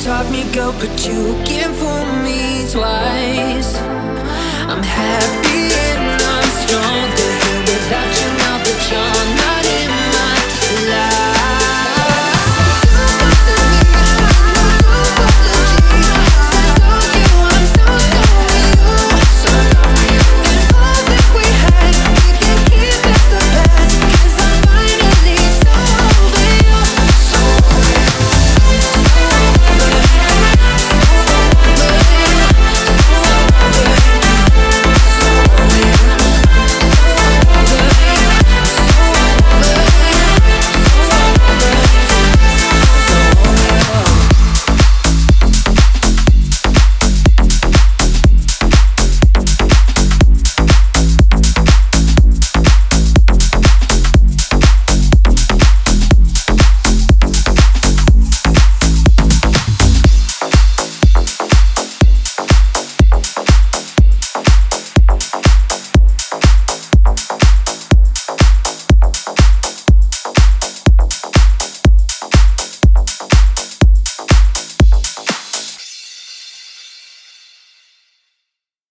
taught me go, but you give fool me twice. I'm happy and I'm strong.